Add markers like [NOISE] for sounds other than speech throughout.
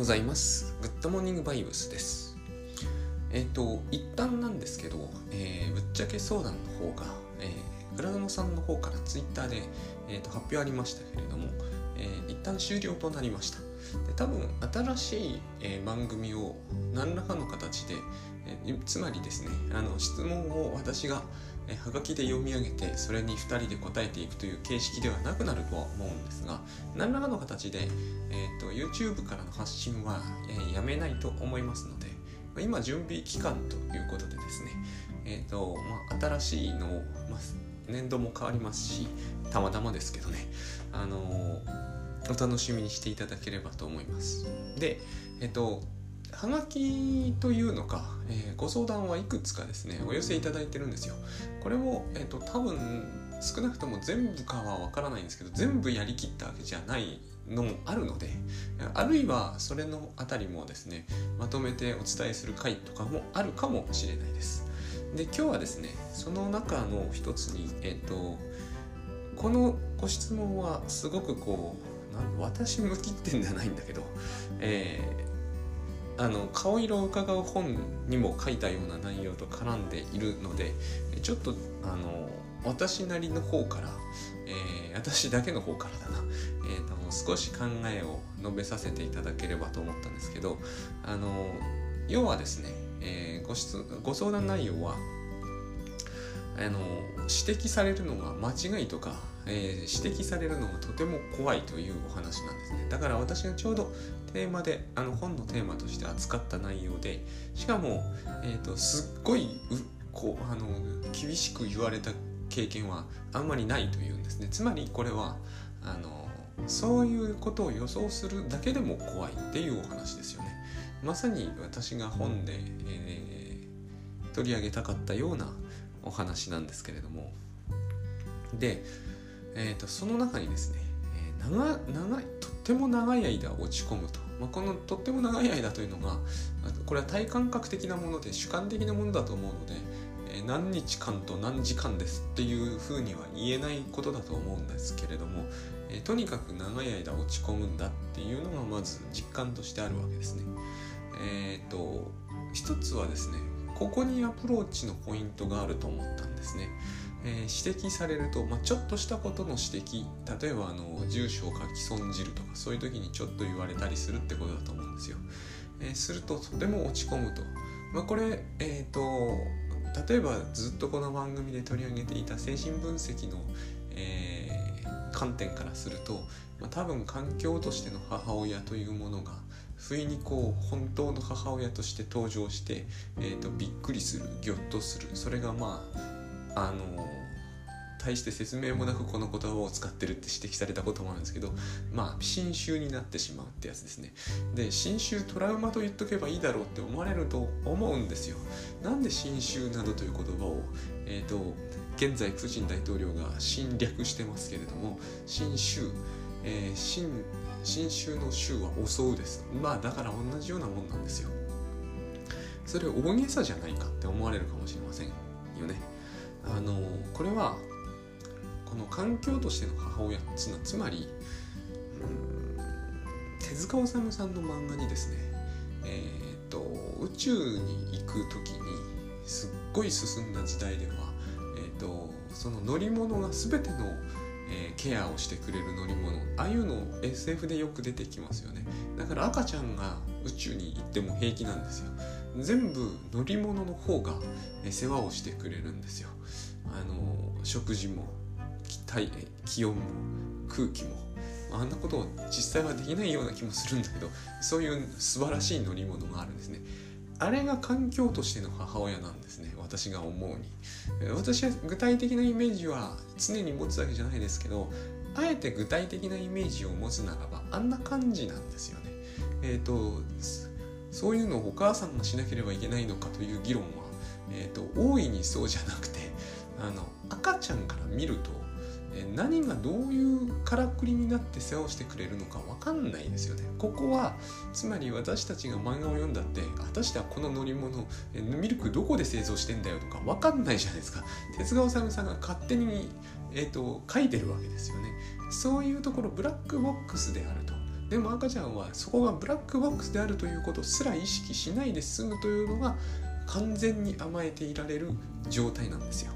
ございます。グッドモーニングバイブスです。えっ、と、一旦なんですけど、えーぶっちゃけ相談の方が、えー、グラノさんの方からツイッターで、えーと発表ありましたけれども、えー一旦終了となりました。で多分、新しい、えー番組を何らかの形で、えーつまりですね、あの質問を私が、えはがきで読み上げて、それに2人で答えていくという形式ではなくなるとは思うんですが、何らかの形で、えー、と YouTube からの発信は、えーやめないと思いますので、今準備期間ということでですね、えーとまあ、新しいのを、まあ、年度も変わりますしたまたまですけどね、あのーお楽しみにしていただければと思います。で、えっ、とはがきというのか、えーご相談はいくつかですねお寄せいただいてるんですよ。これも、えっと多分少なくとも全部かはわからないんですけど全部やりきったわけじゃないのもあるのであるいはそれのあたりもですねまとめてお伝えする回とかもあるかもしれないです。で今日はですねその中の一つにえっ、とこのご質問はすごくこう私向きってんじゃないんだけど、えーあの顔色を伺う本にも書いたような内容と絡んでいるのでちょっとあの私なりの方から、えー私だけの方からだな、えーと少し考えを述べさせていただければと思ったんですけどあの要はですね、えーご質ご相談内容はあの指摘されるのが間違いとか、えー指摘されるのがとても怖いというお話なんですね。だから私がちょうどテーマであの本のテーマとして扱った内容でしかも、えー、とすっごいうこうあの厳しく言われた経験はあんまりないというんですね。つまりこれはあのそういうことを予想するだけでも怖いっていうお話ですよね。まさに私が本で、えー取り上げたかったようなお話なんですけれども。で、えー、とその中にですね、長長いとっても長い間落ち込むと、まあ、このとっても長い間というのがこれは体感覚的なもので主観的なものだと思うので、何日間と何時間ですっていうふうには言えないことだと思うんですけれども、とにかく長い間落ち込むんだっていうのがまず実感としてあるわけですね。えっ、と一つはですねここにアプローチのポイントがあると思ったんですね。えー指摘されると、まあ、ちょっとしたことの指摘例えばあの住所を書き損じるとかそういう時にちょっと言われたりするってことだと思うんですよ。えーするととても落ち込むと。まあ、これ、えー、と例えばずっとこの番組で取り上げていた精神分析の、えー観点からすると、まあ、多分環境としての母親というものが不意にこう本当の母親として登場して、えー、とびっくりするぎょっとするそれがまああの大して説明もなくこの言葉を使ってるって指摘されたこともあるんですけどまあ新種になってしまうってやつですね。で新種トラウマと言っとけばいいだろうって思われると思うんですよ。なんで新種などという言葉をえっ、と現在プーチン大統領が侵略してますけれども新種、えー新新種の種は襲うです。まあだから同じようなもんなんですよ。それ大げさじゃないかって思われるかもしれませんよね。あのこれはこの環境としての母親つなつまり手塚治虫さんの漫画にですねえっ、と宇宙に行く時にすっごい進んだ時代ではえー、とその乗り物が全ての、えーケアをしてくれる乗り物ああいうの SF でよく出てきますよね。だから赤ちゃんが宇宙に行っても平気なんですよ。全部乗り物の方が世話をしてくれるんですよ。あの食事も気体気温も空気も。あんなことを実際はできないような気もするんだけどそういう素晴らしい乗り物があるんですね。あれが環境としての母親なんですね。私が思うに。私は具体的なイメージは常に持つわけじゃないですけどあえて具体的なイメージを持つならばあんな感じなんですよね。えっ、とそういうのをお母さんがしなければいけないのかという議論は、えー、と大いにそうじゃなくてあの赤ちゃんから見るとえ何がどういうからくりになって世話をしてくれるのか分かんないですよね。ここはつまり私たちが漫画を読んだって果たしてはこの乗り物えミルクどこで製造してんだよとか分かんないじゃないですか。哲川治さんが勝手に、えー、と書いてるわけですよね。そういうところブラックボックスであると。でも赤ちゃんはそこがブラックボックスであるということすら意識しないで済むというのが完全に甘えていられる状態なんですよ。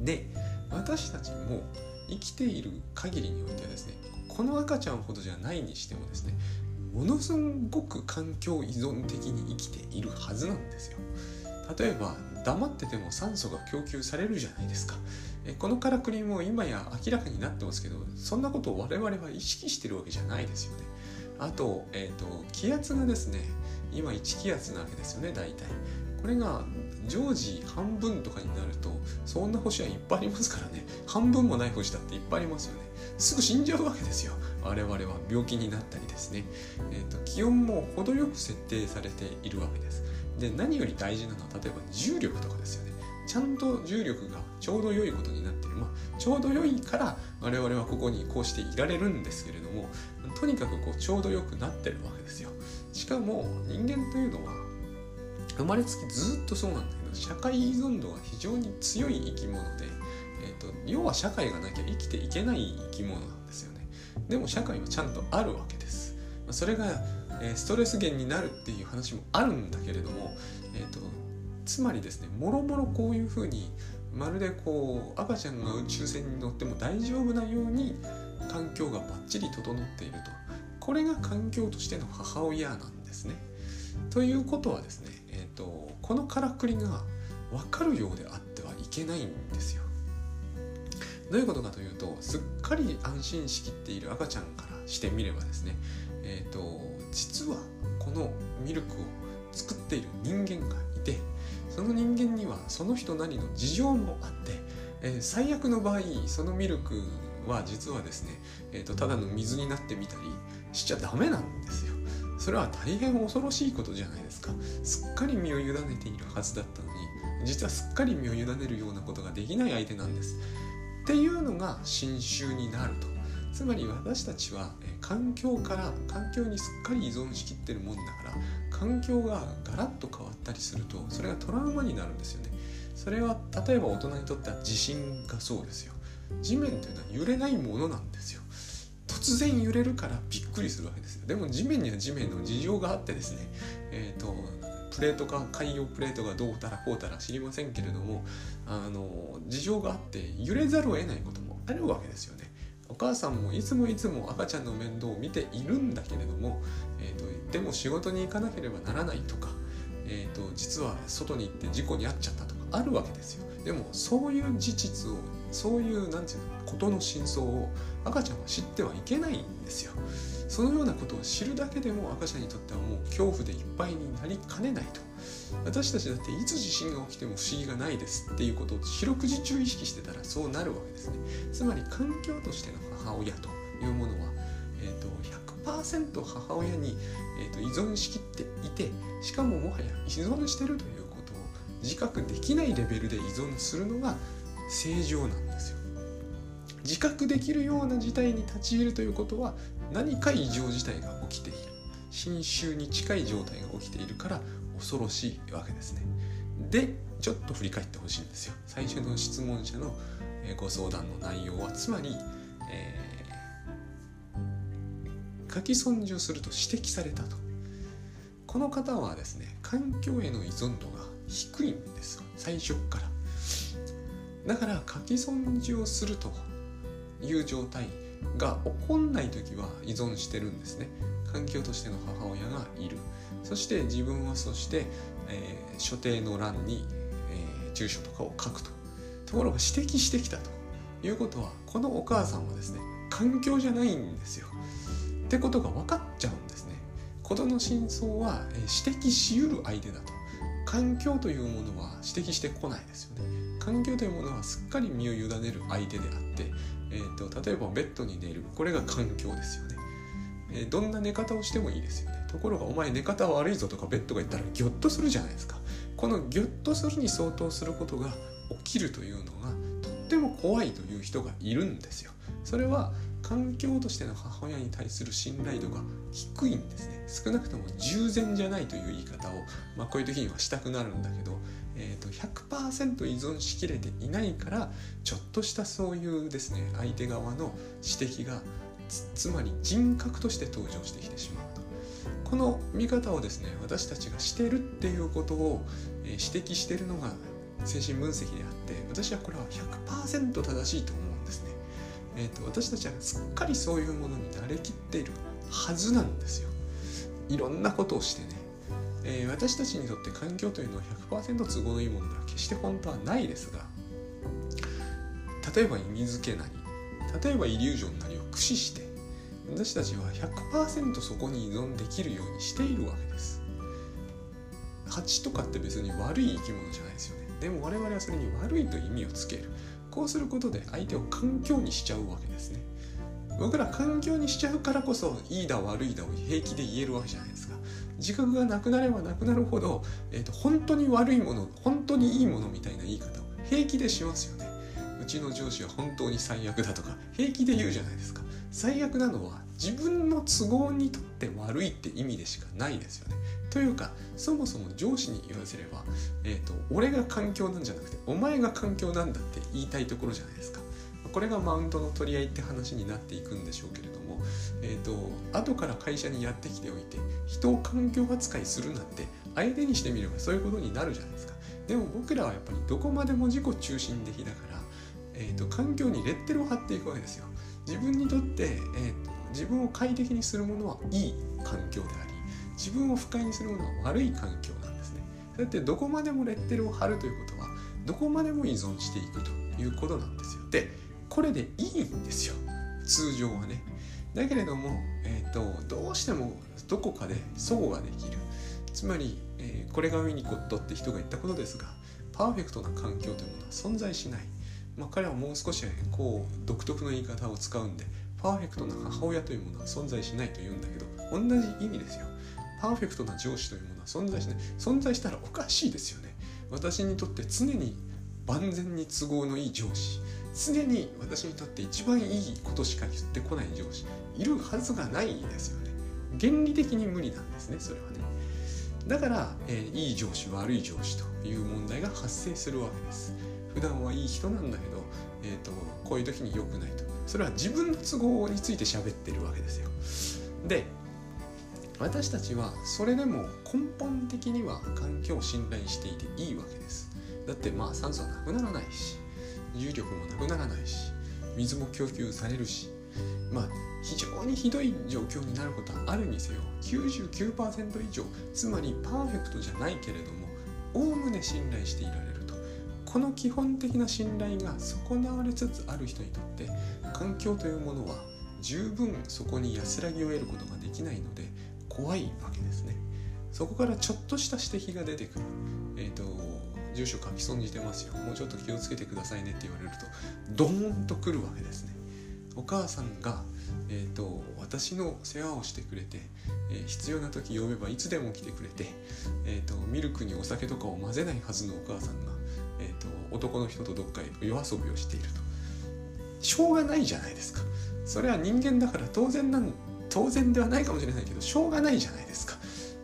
で私たちも生きている限りにおいてはですねこの赤ちゃんほどじゃないにしてもですねものすごく環境依存的に生きているはずなんですよ。例えば黙ってても酸素が供給されるじゃないですか。このからくりも今や明らかになってますけどそんなことを我々は意識してるわけじゃないですよね。あと,、えーと、気圧がですね今1気圧なわけですよね大体。これが常時半分とかになるとそんな星はいっぱいありますからね。半分もない星だっていっぱいありますよね。すぐ死んじゃうわけですよ。我々は病気になったりですね、えーと、気温も程よく設定されているわけです。で何より大事なのは例えば重力とかですよね。ちゃんと重力がちょうど良いことになってる、まあ、ちょうど良いから我々はここにこうしていられるんですけれどもとにかくこうちょうど良くなってるわけですよ。しかも人間というのは生まれつきずっとそうなんだけど社会依存度が非常に強い生き物で、えーと、要は社会がなきゃ生きていけない生き物なんですよね。でも社会はちゃんとあるわけです。それが、ストレス源になるっていう話もあるんだけれども、えーと、つまりですねもろもろこういうふうにまるでこう赤ちゃんが宇宙船に乗っても大丈夫なように環境がバッチリ整っているとこれが環境としての母親なんですね。ということはですね、えーと、このからくりが分かるようであってはいけないんですよ。どういうことかというとすっかり安心しきっている赤ちゃんからしてみればですね、えーと、実はこのミルクを作っている人間がいてその人間にはその人なりの事情もあって、えー、最悪の場合そのミルクは実はですね、えーと、ただの水になってみたりしちゃダメなんですよ。それは大変恐ろしいことじゃないですか。すっかり身を委ねているはずだったのに実はすっかり身を委ねるようなことができない相手なんです。っていうのが新種になると。つまり私たちは環境から環境にすっかり依存しきってるもんだから環境がガラッと変わったりするとそれがトラウマになるんですよね。それは例えば大人にとっては地震がそうですよ。地面というのは揺れないものなんですよ突然揺れるからびっくりするわけですよでも地面には地面の事情があってですねえっ、ー、とプレートか海洋プレートがどうたらこうたら知りませんけれどもあの事情があって揺れざるを得ないこともあるわけですよねお母さんもいつもいつも赤ちゃんの面倒を見ているんだけれども、えーと、でも仕事に行かなければならないとか、えーと実は外に行って事故に遭っちゃったとかあるわけですよ。でもそういう事実をそういう何て言うのことの真相を赤ちゃんは知ってはいけないんですよ。そのようなことを知るだけでも赤ちゃんにとってはもう恐怖でいっぱいになりかねないと。私たちだっていつ地震が起きても不思議がないですっていうことを四六時中意識してたらそうなるわけですね。つまり環境としての母親というものは、えーと、100%母親に、えーと依存しきっていてしかももはや依存してるということを自覚できないレベルで依存するのが正常なんですよ。自覚できるような事態に立ち入るということは何か異常事態が起きている。侵襲に近い状態が起きているから恐ろしいわけですね。でちょっと振り返ってほしいんですよ。最初の質問者のご相談の内容はつまり、えー、書き損じをすると指摘されたと。この方はですね環境への依存度が低いんですよ。最初から。だから書き損じをするという状態。が起こんない時は依存してるんですね。環境としての母親がいる。そして自分はそして、えー、所定の欄に、えー、住所とかを書くと。ところが指摘してきたということはこのお母さんはですね環境じゃないんですよ。ってことが分かっちゃうんですね。事の真相は、えー、指摘しうる相手だと。環境というものは指摘してこないですよね。環境というものはすっかり身を委ねる相手であって、えーと、例えばベッドに寝るこれが環境ですよね、えー、どんな寝方をしてもいいですよね。ところがお前寝方悪いぞとかベッドが言ったらギョッとするじゃないですか。このギョッとするに相当することが起きるというのがとっても怖いという人がいるんですよ。それは環境としての母親に対する信頼度が低いんですね。少なくとも従前じゃないという言い方を、まあ、こういう時にはしたくなるんだけどえーと、100%依存しきれていないからちょっとしたそういうですね相手側の指摘がつまり人格として登場してきてしまうと。この見方をですね私たちがしてるっていうことを、え指摘してるのが精神分析であって私はこれは100%正しいと思う、えーと、私たちはすっかりそういうものに慣れきっているはずなんですよ。いろんなことをしてね、えー、私たちにとって環境というのは100%都合のいいものでは決して本当はないですが例えば意味付けなり例えばイリュージョンなりを駆使して私たちは100%そこに依存できるようにしているわけです。蜂とかって別に悪い生き物じゃないですよね。でも我々はそれに悪いと意味をつける。こうすることで相手を環境にしちゃうわけですね。僕ら環境にしちゃうからこそいいだ悪いだを平気で言えるわけじゃないですか。自覚がなくなればなくなるほど、えーと、本当に悪いもの本当にいいものみたいな言い方を平気でしますよね。うちの上司は本当に最悪だとか平気で言うじゃないですか。最悪なのは自分の都合にとって悪いって意味でしかないですよね。というかそもそも上司に言わせれば、えーと、俺が環境なんじゃなくてお前が環境なんだって言いたいところじゃないですか。これがマウントの取り合いって話になっていくんでしょうけれども、えーと、後から会社にやってきておいて人を環境扱いするなんて相手にしてみればそういうことになるじゃないですか。でも僕らはやっぱりどこまでも自己中心的だから、えーと、環境にレッテルを貼っていくわけですよ。自分にとって、えーと自分を快適にするものはいい環境であり自分を不快にするものは悪い環境なんですね。そうやってどこまでもレッテルを貼るということはどこまでも依存していくということなんですよ。でこれでいいんですよ通常はね。だけれども、えーと、どうしてもどこかで相互ができる。つまり、えー、これがウィニコットって人が言ったことですがパーフェクトな環境というものは存在しない。まあ、彼はもう少しこう独特の言い方を使うんでパーフェクトな母親というものは存在しないと言うんだけど同じ意味ですよ。パーフェクトな上司というものは存在しない。存在したらおかしいですよね。私にとって常に万全に都合のいい上司。常に私にとって一番いいことしか言ってこない上司。いるはずがないですよね。原理的に無理なんですねそれはね。だから、えー、いい上司悪い上司という問題が発生するわけです。普段はいい人なんだけど、えーと、こういう時に良くないと。それは自分の都合について喋ってるわけですよ。で私たちはそれでも根本的には環境を信頼していていいわけです。だってまあ酸素はなくならないし重力もなくならないし水も供給されるしまあ非常にひどい状況になることはあるにせよ99%以上つまりパーフェクトじゃないけれどもおおむね信頼していられる。この基本的な信頼が損なわれつつある人にとって環境というものは十分そこに安らぎを得ることができないので怖いわけですね。そこからちょっとした指摘が出てくる。えっ、ー、と住所書き損じてますよ。もうちょっと気をつけてくださいねって言われるとドーンとくるわけですね。お母さんが、えーと、私の世話をしてくれて、えー、必要な時呼べばいつでも来てくれて、えーと、ミルクにお酒とかを混ぜないはずのお母さんが、えーと、男の人とどっかへ夜遊びをしていると。しょうがないじゃないですか。それは人間だから当然なん当然ではないかもしれないけどしょうがないじゃないですか。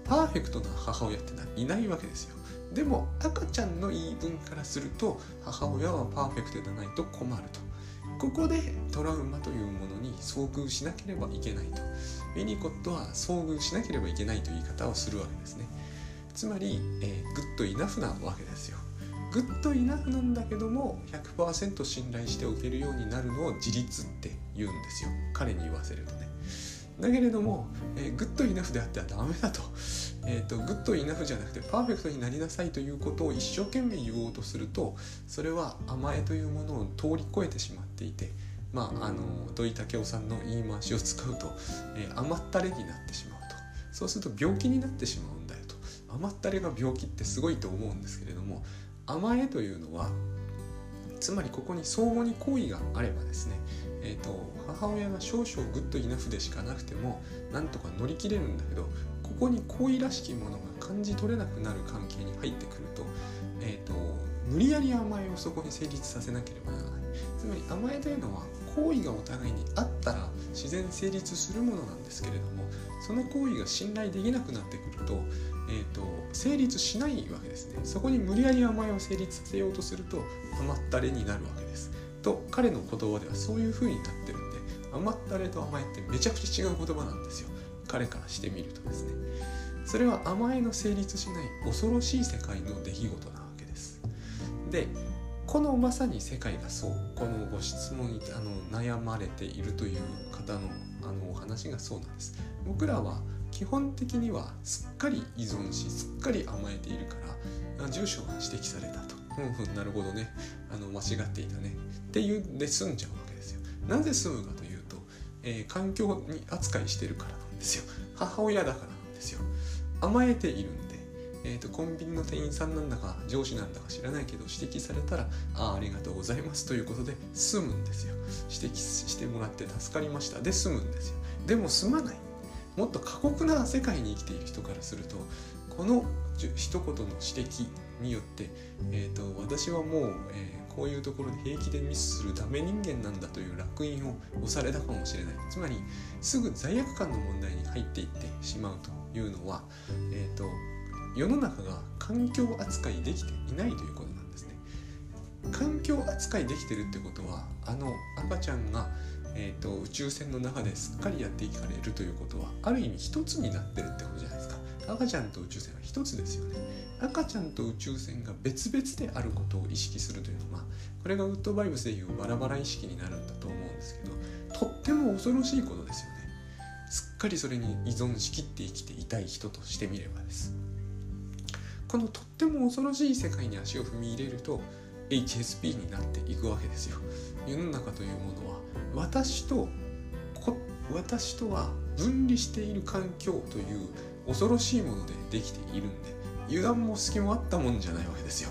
パーフェクトな母親ってのはいないわけですよ。でも赤ちゃんの言い分からすると母親はパーフェクトでないと困ると。ここでトラウマというものに遭遇しなければいけないと。ウィニコットは遭遇しなければいけないという言い方をするわけですね。つまり、えー、 good enough なわけですよ。 good enough なんだけども100%信頼しておけるようになるのを自立って言うんですよ。彼に言わせるとね。だけれども、えー、 good enough であってはダメだと, [LAUGHS] えーと、 good enough じゃなくてパーフェクトになりなさいということを一生懸命言おうとするとそれは甘えというものを通り越えてしまっていてまああの土居健郎さんの言い回しを使うと、えー、甘ったれになってしまうと。そうすると病気になってしまうんだよと。甘ったれが病気ってすごいと思うんですけれども甘えというのはつまりここに相互に好意があればですねえーと、母親が少々グッドイナフでしかなくてもなんとか乗り切れるんだけどここに好意らしきものが感じ取れなくなる関係に入ってくると,、えーと、無理やり甘えをそこに成立させなければならない。つまり甘えというのは好意がお互いにあったら自然成立するものなんですけれどもその行為が信頼できなくなってくると,、えーと、成立しないわけですね。そこに無理やり甘えを成立させようとすると甘ったれになるわけです。と彼の言葉ではそういう風になってるんで甘ったれと甘えってめちゃくちゃ違う言葉なんですよ。彼からしてみるとですね。それは甘えの成立しない恐ろしい世界の出来事なわけです。でこのまさに世界がそうこのご質問にあの悩まれているという方のあのお話がそうなんです。僕らは基本的にはすっかり依存しすっかり甘えているから住所が指摘されたと。ふんふんなるほどね。あの間違っていたね。っていうんで済んじゃうわけですよ。なぜ済むかというと、えー、環境に扱いしてるからなんですよ。母親だからなんですよ。甘えているんで、えーと、コンビニの店員さんなんだか上司なんだか知らないけど指摘されたら「ああありがとうございます」ということで済むんですよ。指摘してもらって助かりました。で済むんですよ。でも済まない。もっと過酷な世界に生きている人からするとこの一言の指摘によって、えーと、私はもう、えー、こういうところで平気でミスするダメ人間なんだという烙印を押されたかもしれない。つまりすぐ罪悪感の問題に入っていってしまうというのは、えーと、世の中が環境扱いできていないということなんですね。環境扱いできてるってことはあの赤ちゃんがと、宇宙船の中ですっかりやっていかれるということはある意味一つになってるってことじゃないですか。赤ちゃんと宇宙船は一つですよね。赤ちゃんと宇宙船が別々であることを意識するというのはこれがウッドバイブスでいうバラバラ意識になるんだと思うんですけどとっても恐ろしいことですよね。すっかりそれに依存しきって生きていたい人としてみればです。このとっても恐ろしい世界に足を踏み入れると HSP になっていくわけですよ。世の中というものは。私と私とは分離している環境という恐ろしいものでできているんで油断も隙もあったもんじゃないわけですよ。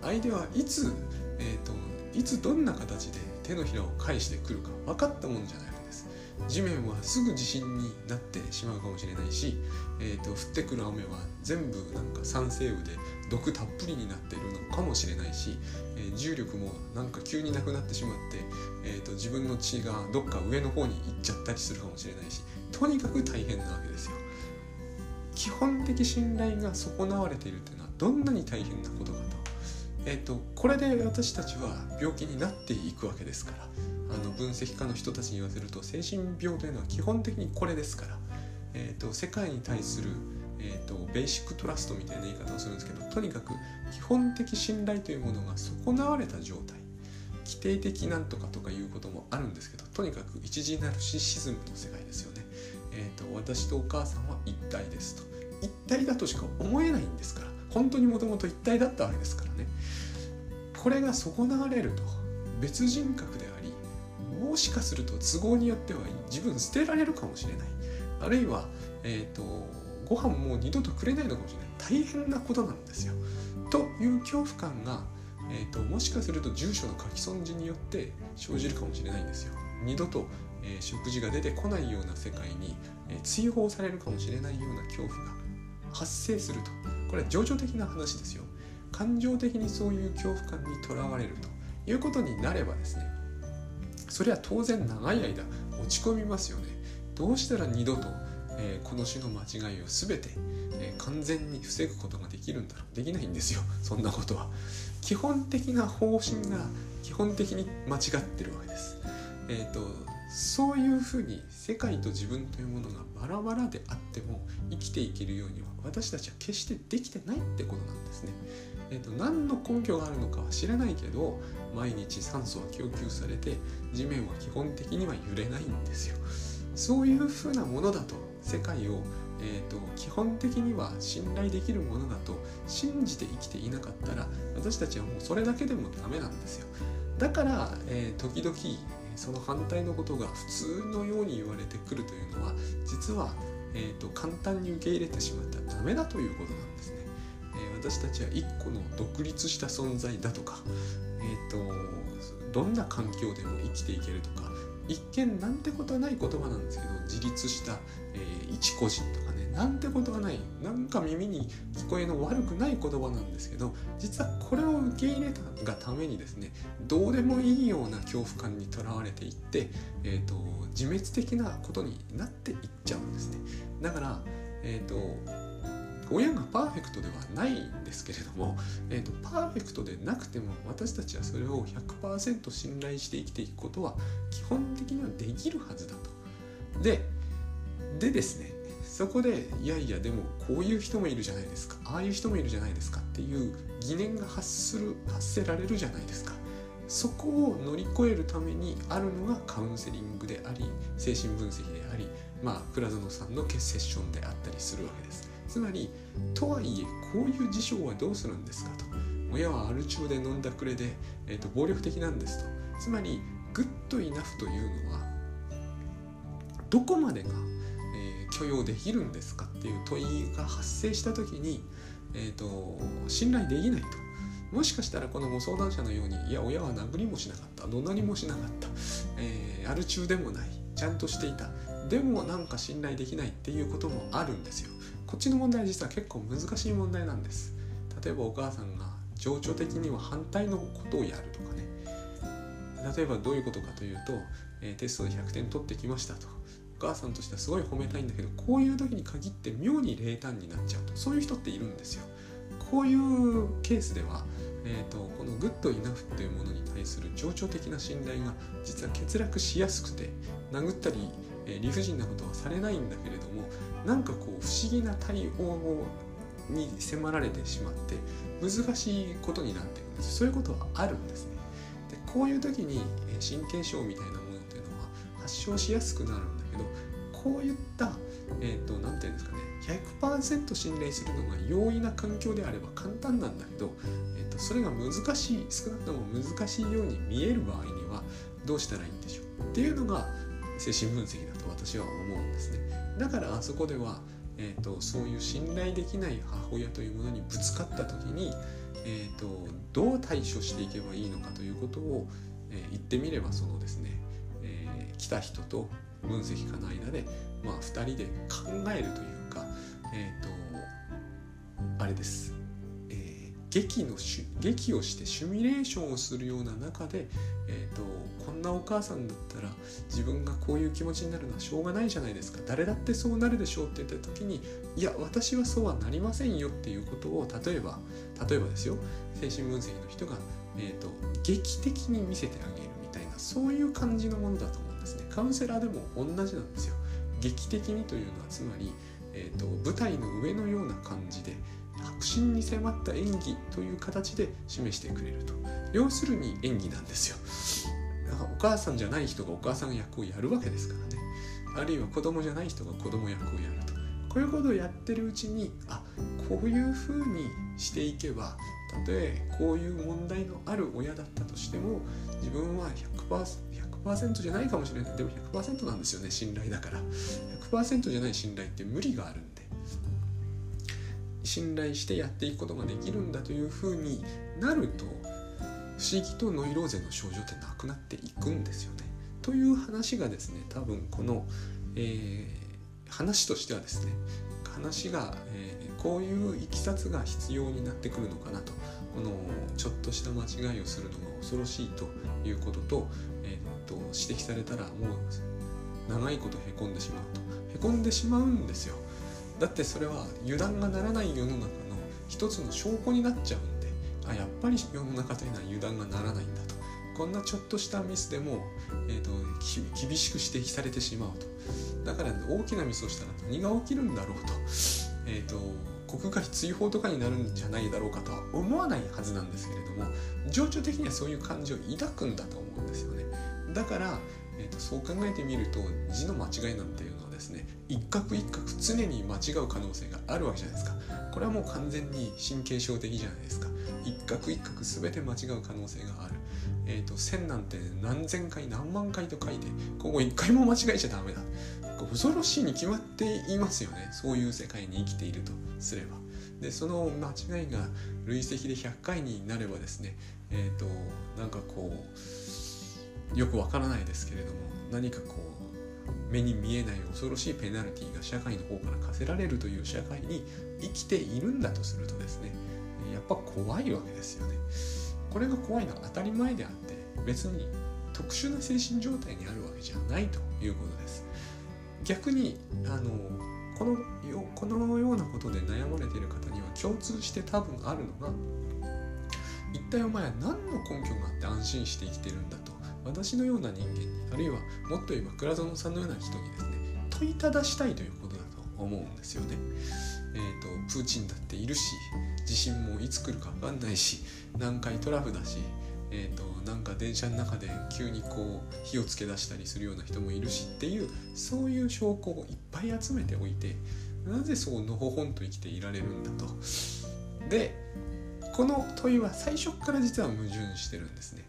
相手はいつ、えーと、いつどんな形で手のひらを返してくるか分かったもんじゃないわけです。地面はすぐ地震になってしまうかもしれないし、えーと、降ってくる雨は全部なんか酸性雨で毒たっぷりになっているのかもしれないし、えー、重力もなんか急になくなってしまって、えーと、自分の血がどっか上の方に行っちゃったりするかもしれないしとにかく大変なわけですよ。基本的信頼が損なわれているというのはどんなに大変なことかと,、えーと、これで私たちは病気になっていくわけですから。あの分析家の人たちに言わせると精神病というのは基本的にこれですから、えーと、世界に対する、えーと、ベーシックトラストみたいな言い方をするんですけどとにかく基本的信頼というものが損なわれた状態規定的なんとかとかいうこともあるんですけどとにかく一時ナルシシズムの世界ですよね。えーと、私とお母さんは一体ですと。一体だとしか思えないんですから本当にもともと一体だったわけですからね。これが損なわれると別人格でありもしかすると都合によっては自分捨てられるかもしれない。あるいは、えーと、ご飯もう二度とくれないのかもしれない。大変なことなんですよ。という恐怖感が、えーともしかすると住所の書き損じによって生じるかもしれないんですよ。二度とえー、食事が出てこないような世界に、えー、追放されるかもしれないような恐怖が発生すると。これは情緒的な話ですよ。感情的にそういう恐怖感にとらわれると。いうことになればですねそれは当然長い間落ち込みますよね。どうしたら二度と、えー、この種の間違いを全て、えー、完全に防ぐことができるんだろうできないんですよ [LAUGHS] そんなことは基本的な方針が基本的に間違ってるわけですえっ、ー、とそういうふうに世界と自分というものがバラバラであっても生きていけるようには私たちは決してできてないってことなんですね。えーと、何の根拠があるのかは知らないけど毎日酸素は供給されて地面は基本的には揺れないんですよ。そういうふうなものだと世界を、えーと、基本的には信頼できるものだと信じて生きていなかったら私たちはもうそれだけでもダメなんですよ。だから、えー、時々その反対のことが普通のように言われてくるというのは実は、えーと、簡単に受け入れてしまったらダメだということなんですね。えー、私たちは一個の独立した存在だとか、えーと、どんな環境でも生きていけるとか一見なんてことはない言葉なんですけど自立した、えー、一個人とかねなんてことはないなんか耳に聞こえの悪くない言葉なんですけど実はこれを受け入れたがためにですねどうでもいいような恐怖感にとらわれていって、えーと、自滅的なことになっていっちゃうんですね。だから、えーと、親がパーフェクトではないんですけれども、えーと、パーフェクトでなくても私たちはそれを100%信頼して生きていくことは基本的にはできるはずだと。ででですねそこでいやいやでもこういう人もいるじゃないですか。ああいう人もいるじゃないですか。っていう疑念が発する発せられるじゃないですか。そこを乗り越えるためにあるのがカウンセリングであり精神分析でありまあ倉園さんのセッションであったりするわけです。つまりとはいえこういう事象はどうするんですかと。親はアル中で飲んだくれで、えーと、暴力的なんですと。つまりグッドイナフというのはどこまでが、えー、許容できるんですかっていう問いが発生した時に、えーと、信頼できないと。もしかしたらこのご相談者のようにいや親は殴りもしなかった。怒鳴りもしなかった、えー、アル中でもない。ちゃんとしていた。でもなんか信頼できないっていうこともあるんですよ。こっちの問題実は結構難しい問題なんです。例えばお母さんが情緒的には反対のことをやるとかね。例えばどういうことかというと、えー、テストで100点取ってきましたとお母さんとしてはすごい褒めたいんだけどこういう時に限って妙に冷淡になっちゃうと。そういう人っているんですよ。こういうケースでは、えーと、このグッドイナフっていうものに対する情緒的な信頼が実は欠落しやすくて殴ったり、え、理不尽なことはされないんだけれどもなんかこう不思議な対応に迫られてしまって難しいことになってるんです。そういうことはあるんですね。でこういう時に神経症みたいなものっていうのは発症しやすくなるんだけどこういったえっ、ー、と何て言うんですかね100%信頼するのが容易な環境であれば簡単なんだけど、えーと、とそれが難しい少なくとも難しいように見える場合にはどうしたらいいんでしょうっていうのが精神分析だと私は思うんですね。だからあそこではえーと、そういう信頼できない母親というものにぶつかった時に、えーと、どう対処していけばいいのかということを、えー、言ってみればそのですね、えー、来た人と分析家の間で、まあ、2人で考えるというか、えーと、あれです、劇の劇をしてシミュレーションをするような中で、えー、とこんなお母さんだったら自分がこういう気持ちになるのはしょうがないじゃないですか。誰だってそうなるでしょうって言った時にいや私はそうはなりませんよっていうことを例えば例えばですよ。精神分析の人が、えーと、劇的に見せてあげるみたいなそういう感じのものだと思うんですね。カウンセラーでも同じなんですよ。劇的にというのはつまり、えー、と舞台の上のような感じで迫真に迫った演技という形で示してくれると。要するに演技なんですよ。お母さんじゃない人がお母さん役をやるわけですからね。あるいは子供じゃない人が子供役をやると。こういうことをやってるうちにあこういうふうにしていけばたとえこういう問題のある親だったとしても自分は 100%, 100%じゃないかもしれない。でも100%なんですよね信頼だから。100%じゃない信頼って無理があるんで。信頼してやっていくことができるんだというふうになると不思議とノイローゼの症状ってなくなっていくんですよね。という話がですね多分この、えー、話としてはですね話が、えー、こういういきさつが必要になってくるのかなとこのちょっとした間違いをするのが恐ろしいということと,、えー、と指摘されたらもう長いことへこんでしまうとへこんでしまうんですよだってそれは油断がならない世の中の一つの証拠になっちゃうんであやっぱり世の中というのは油断がならないんだと。こんなちょっとしたミスでも、えーと、厳しく指摘されてしまうと。だから大きなミスをしたら何が起きるんだろうと,、えーと、国外追放とかになるんじゃないだろうかとは思わないはずなんですけれども情緒的にはそういう感情を抱くんだと思うんですよね。だから、えーとそう考えてみると字の間違いなんてですね一角一角常に間違う可能性があるわけじゃないですかこれはもう完全に神経症的じゃないですか一角一角全て間違う可能性がある。えっ、ー、と線なんて何千回何万回と書いてここ一回も間違えちゃダメだ。恐ろしいに決まっていますよねそういう世界に生きているとすれば。でその間違いが累積で100回になればですねえっ、ー、となんかこうよくわからないですけれども何かこう目に見えない恐ろしいペナルティが社会の方から課せられるという社会に生きているんだとするとですねやっぱ怖いわけですよね。これが怖いのは当たり前であって別に特殊な精神状態にあるわけじゃないということです。逆にあのこのこのようなことで悩まれている方には共通して多分あるのが一体お前は何の根拠があって安心して生きてるんだ私のような人間にあるいはもっと言えば倉園さんのような人にですね問いただしたいということだと思うんですよね。えーと、プーチンだっているし地震もいつ来るか分かんないし南海トラフだし、えーと、なんか電車の中で急にこう火をつけ出したりするような人もいるしっていうそういう証拠をいっぱい集めておいてなぜそうのほほんと生きていられるんだと。でこの問いは最初から実は矛盾してるんですね。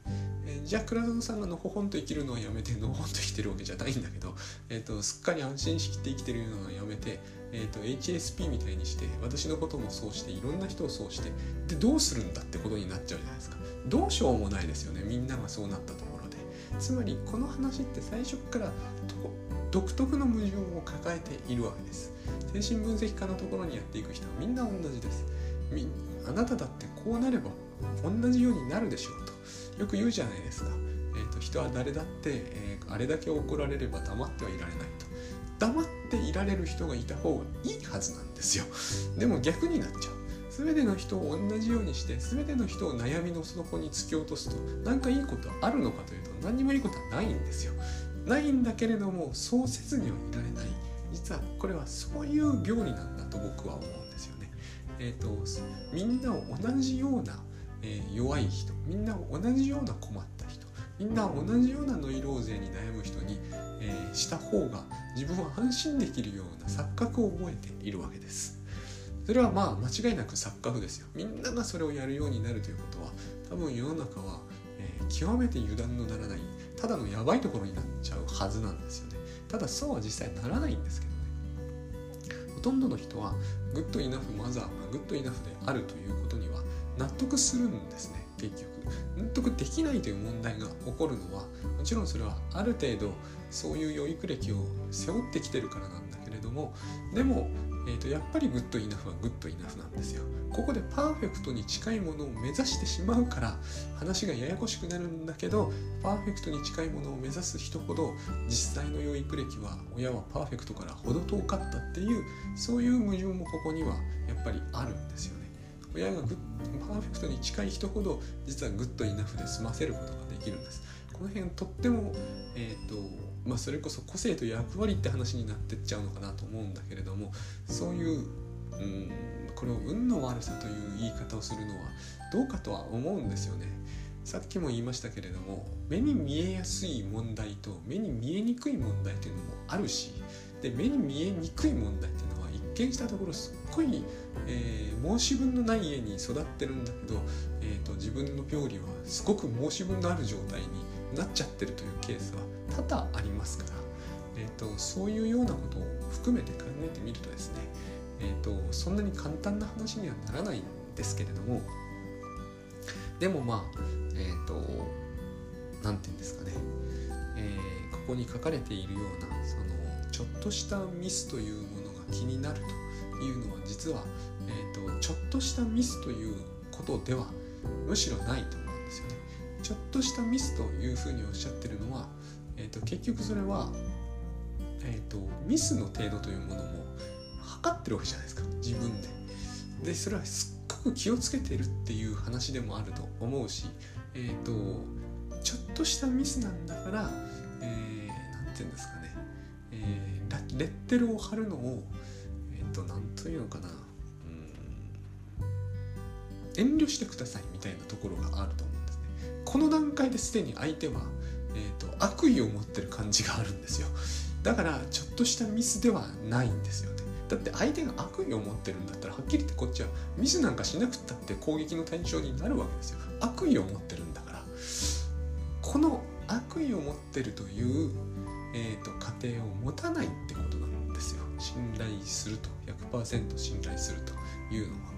えー、じゃあ倉園さんがのほほんと生きるのはやめてのほほんと生きてるわけじゃないんだけど、[LAUGHS] えーと、すっかり安心しきって生きてるのはやめて、えーと、HSP みたいにして私のこともそうしていろんな人をそうしてでどうするんだってことになっちゃうじゃないですか。どうしようもないですよね。みんながそうなったところで。つまりこの話って最初から独特の矛盾を抱えているわけです。精神分析家のところにやっていく人はみんな同じです。あなただってこうなれば同じようになるでしょうと。よく言うじゃないですか、えーと、人は誰だって、えー、あれだけ怒られれば黙ってはいられないと。黙っていられる人がいた方がいいはずなんですよ。でも逆になっちゃう。全ての人を同じようにして全ての人を悩みの底に突き落とすと何かいいことあるのかというと何にもいいことはないんですよ。ないんだけれどもそうせずにはいられない。実はこれはそういう病理なんだと僕は思う。え、ー、とみんなを同じような、えー、弱い人みんな同じような困った人みんな同じようなノイローゼに悩む人に、えー、した方が自分は安心できるような錯覚を覚えているわけです。それはまあ間違いなく錯覚ですよ。みんながそれをやるようになるということは多分世の中は、えー、極めて油断のならないただのやばいところになっちゃうはずなんですよね。ただそうは実際ならないんですけどとんどの人はグッドイナフマザーがグッドイナフであるということには納得するんですね結局。納得できないという問題が起こるのはもちろんそれはある程度そういう養育歴を背負ってきてるからなんだけれどもでもえーと、やっぱり good enough は good enough なんですよ。ここでパーフェクトに近いものを目指してしまうから話がややこしくなるんだけどパーフェクトに近いものを目指す人ほど実際の養育歴は親はパーフェクトから程遠かったっていうそういう矛盾もここにはやっぱりあるんですよね。親がグッパーフェクトに近い人ほど実は good enough で済ませることができるんです。この辺とっても、えーとまあ、それこそ個性と役割って話になってっちゃうのかなと思うんだけれどもそういう、うん、これを運の悪さという言い方をするのはどうかとは思うんですよね。さっきも言いましたけれども目に見えやすい問題と目に見えにくい問題というのもあるしで目に見えにくい問題っていうのは一見したところすっごい、えー、申し分のない家に育ってるんだけど、えーと、自分の病理はすごく申し分のある状態になっちゃってるというケースは多々ありますから、えーと、そういうようなことを含めて考えてみるとですね、えーと、そんなに簡単な話にはならないんですけれどもでもまあえっ、ー、と何て言うんですかね、えー、ここに書かれているようなそのちょっとしたミスというものが気になるというのは実は、えーとちょっとしたミスということではむしろないと思うんですよね。ちょっとしたミスというふうにおっしゃってるのは、えーと、結局それは、えーと、ミスの程度というものも測ってるわけじゃないですか。自分で。でそれはすっごく気をつけてるっていう話でもあると思うし、えーと、ちょっとしたミスなんだから、えー、て言うんですかね、えー、レッテルを貼るのを、えっ、ー、と、なんというのかな、遠慮してくださいみたいなところがあると思うこの段階ですでに相手は、えーと、悪意を持ってる感じがあるんですよ。だからちょっとしたミスではないんですよね。だって相手が悪意を持ってるんだったらはっきり言ってこっちはミスなんかしなくったって攻撃の対象になるわけですよ。悪意を持ってるんだから。この悪意を持ってるという、えーと、過程を持たないってことなんですよ。信頼すると。100%信頼するというのは。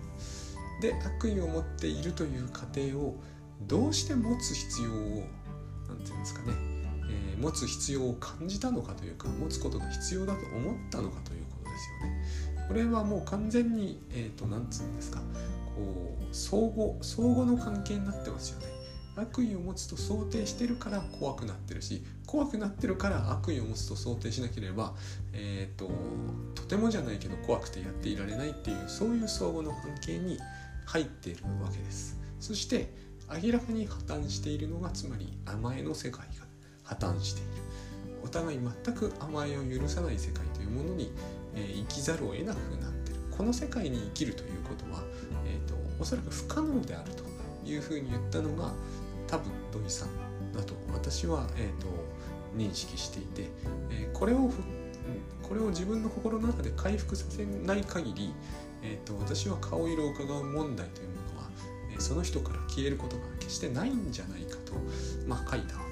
で悪意を持っているという過程をどうして持つ必要を何て言うんですかね、えー、持つ必要を感じたのかというか持つことが必要だと思ったのかということですよね。これはもう完全に何、えーと、なんつうんですかこう相互相互の関係になってますよね。悪意を持つと想定してるから怖くなってるし怖くなってるから悪意を持つと想定しなければ、えー、ととてもじゃないけど怖くてやっていられないっていうそういう相互の関係に入っているわけです。そして明らかに破綻しているのがつまり甘えの世界が破綻している。お互い全く甘えを許さない世界というものに、えー、生きざるを得なくなっている。この世界に生きるということは、えーと、おそらく不可能であるというふうに言ったのが多分土井さんだと私は、えーと、認識していて、えー、これをこれを自分の心の中で回復させない限り、えーと、私は顔色を伺う問題というもの、その人から消えることが決してないんじゃないかと、まあ、書いた